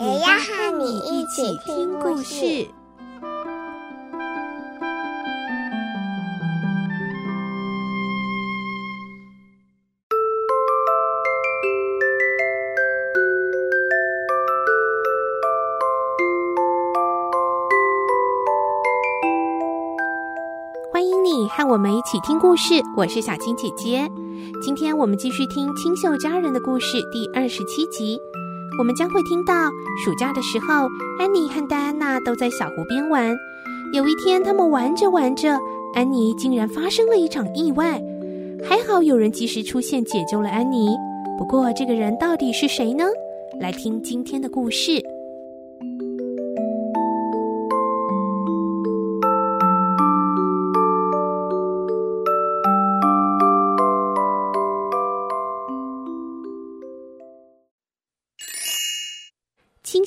也要和你一起听故事。欢迎你和我们一起听故事，我是小青姐姐。今天我们继续听《清秀佳人》的故事第二十七集。我们将会听到暑假的时候，安妮和戴安娜都在小湖边玩。有一天，他们玩着玩着，安妮竟然发生了一场意外。还好有人及时出现，解救了安妮。不过，这个人到底是谁呢？来听今天的故事。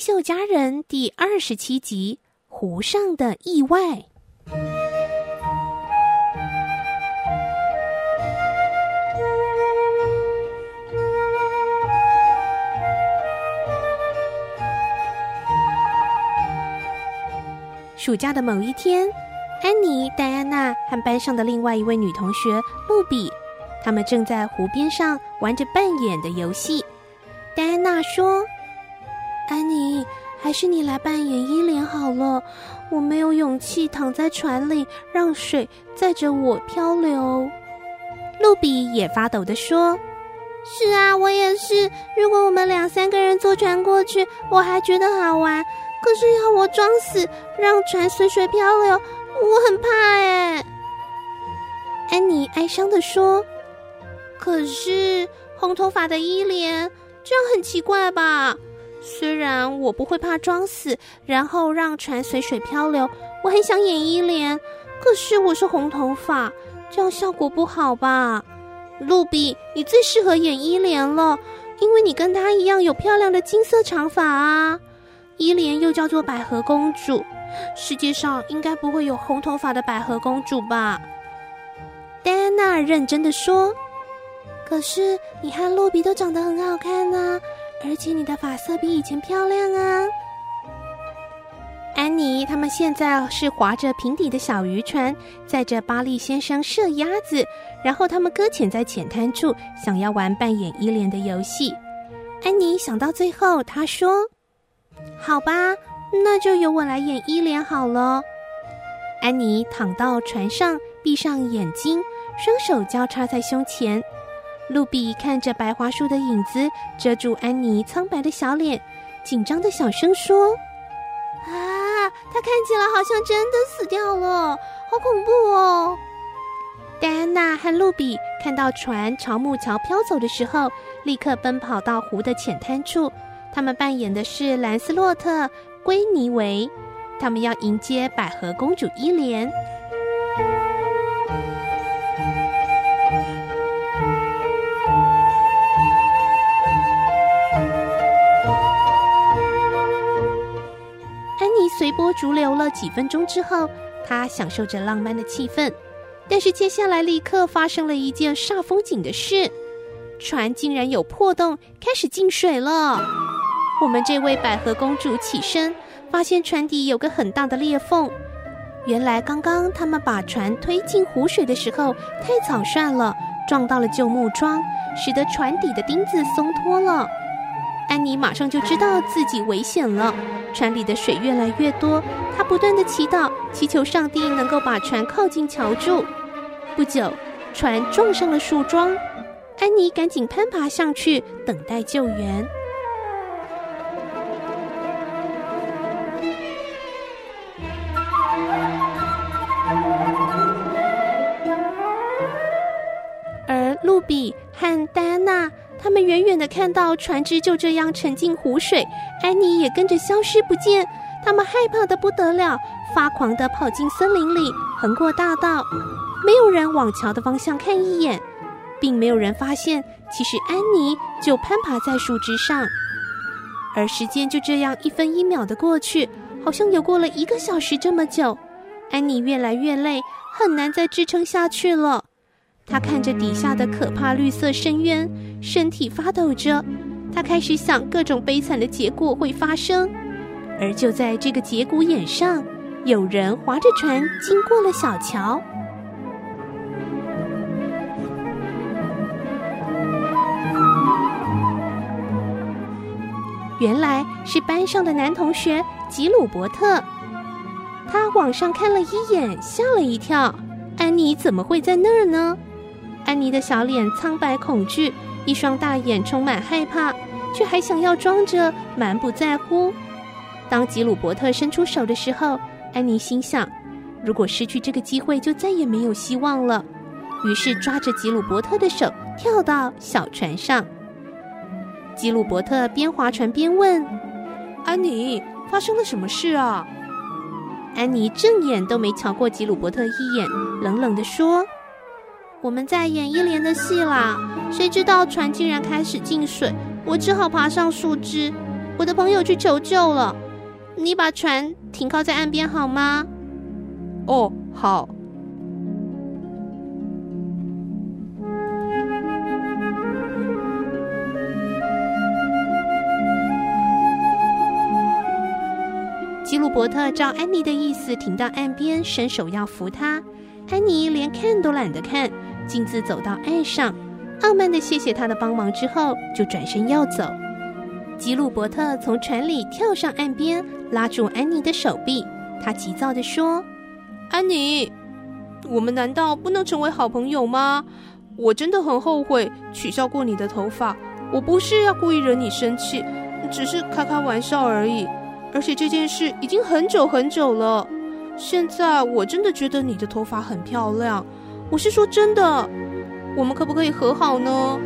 秀佳人第二十七集：湖上的意外。暑假的某一天，安妮、戴安娜和班上的另外一位女同学露比，他们正在湖边上玩着扮演的游戏。戴安娜说。安妮，还是你来扮演伊莲好了。我没有勇气躺在船里，让水载着我漂流。露比也发抖地说：“是啊，我也是。如果我们两三个人坐船过去，我还觉得好玩。可是要我装死，让船随水漂流，我很怕哎。”安妮哀伤地说：“可是红头发的伊莲，这样很奇怪吧？”虽然我不会怕装死，然后让船随水漂流，我很想演伊莲，可是我是红头发，这样效果不好吧？露比，你最适合演伊莲了，因为你跟她一样有漂亮的金色长发啊。伊莲又叫做百合公主，世界上应该不会有红头发的百合公主吧？戴安娜认真的说：“可是你和露比都长得很好看啊。”而且你的发色比以前漂亮啊！安妮他们现在是划着平底的小渔船，载着巴利先生射鸭子，然后他们搁浅在浅滩处，想要玩扮演伊莲的游戏。安妮想到最后，她说：“好吧，那就由我来演伊莲好了。”安妮躺到船上，闭上眼睛，双手交叉在胸前。露比看着白桦树的影子遮住安妮苍白的小脸，紧张的小声说：“啊，她看起来好像真的死掉了，好恐怖哦！”戴安娜和露比看到船朝木桥飘走的时候，立刻奔跑到湖的浅滩处。他们扮演的是兰斯洛特、圭尼维，他们要迎接百合公主伊莲。逐流了几分钟之后，他享受着浪漫的气氛。但是接下来立刻发生了一件煞风景的事：船竟然有破洞，开始进水了。我们这位百合公主起身，发现船底有个很大的裂缝。原来刚刚他们把船推进湖水的时候太草率了，撞到了旧木桩，使得船底的钉子松脱了。安妮马上就知道自己危险了。船里的水越来越多，他不断地祈祷，祈求上帝能够把船靠近桥柱。不久，船撞上了树桩，安妮赶紧攀爬上去，等待救援。而露比和戴安娜，他们远远的看到船只就这样沉进湖水，安妮也跟着消失不见。他们害怕的不得了，发狂的跑进森林里，横过大道。没有人往桥的方向看一眼，并没有人发现，其实安妮就攀爬在树枝上。而时间就这样一分一秒的过去，好像有过了一个小时这么久。安妮越来越累，很难再支撑下去了。他看着底下的可怕绿色深渊，身体发抖着。他开始想各种悲惨的结果会发生。而就在这个节骨眼上，有人划着船经过了小桥。原来是班上的男同学吉鲁伯特。他往上看了一眼，吓了一跳。安妮怎么会在那儿呢？安妮的小脸苍白恐惧，一双大眼充满害怕，却还想要装着满不在乎。当吉鲁伯特伸出手的时候，安妮心想：如果失去这个机会，就再也没有希望了。于是抓着吉鲁伯特的手，跳到小船上。吉鲁伯特边划船边问：“安妮，发生了什么事啊？”安妮正眼都没瞧过吉鲁伯特一眼，冷冷地说：“我们在演一连的戏啦，谁知道船竟然开始进水，我只好爬上树枝，我的朋友去求救了。你把船停靠在岸边好吗？”“哦，好。”吉鲁伯特照安妮的意思停到岸边，伸手要扶她。安妮连看都懒得看，径自走到岸上，傲慢的谢谢他的帮忙之后，就转身要走。吉鲁伯特从船里跳上岸边，拉住安妮的手臂。他急躁地说：“安妮，我们难道不能成为好朋友吗？我真的很后悔取笑过你的头发，我不是要故意惹你生气，只是开开玩笑而已。”而且这件事已经很久很久了，现在我真的觉得你的头发很漂亮，我是说真的，我们可不可以和好呢？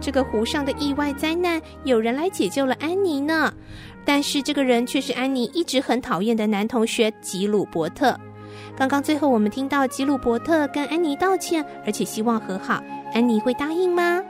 这个湖上的意外灾难，有人来解救了安妮呢。但是这个人却是安妮一直很讨厌的男同学吉鲁伯特。刚刚最后我们听到吉鲁伯特跟安妮道歉，而且希望和好，安妮会答应吗？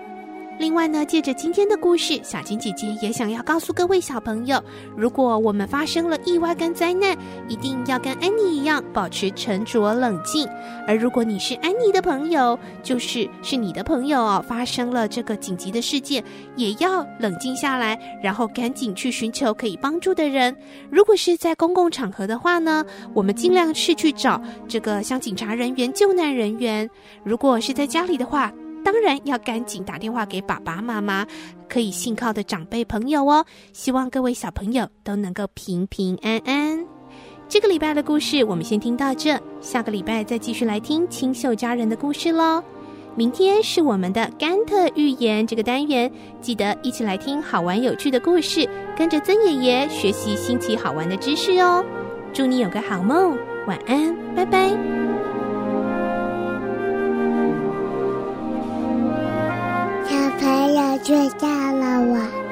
另外呢，借着今天的故事，小金姐姐也想要告诉各位小朋友：如果我们发生了意外跟灾难，一定要跟安妮一样保持沉着冷静。而如果你是安妮的朋友，就是是你的朋友哦，发生了这个紧急的事件，也要冷静下来，然后赶紧去寻求可以帮助的人。如果是在公共场合的话呢，我们尽量是去找这个像警察人员、救难人员。如果是在家里的话，当然要赶紧打电话给爸爸妈妈，可以信靠的长辈朋友哦。希望各位小朋友都能够平平安安。这个礼拜的故事我们先听到这，下个礼拜再继续来听清秀佳人的故事喽。明天是我们的甘特寓言这个单元，记得一起来听好玩有趣的故事，跟着曾爷爷学习新奇好玩的知识哦。祝你有个好梦，晚安，拜拜。朋友睡觉了，我。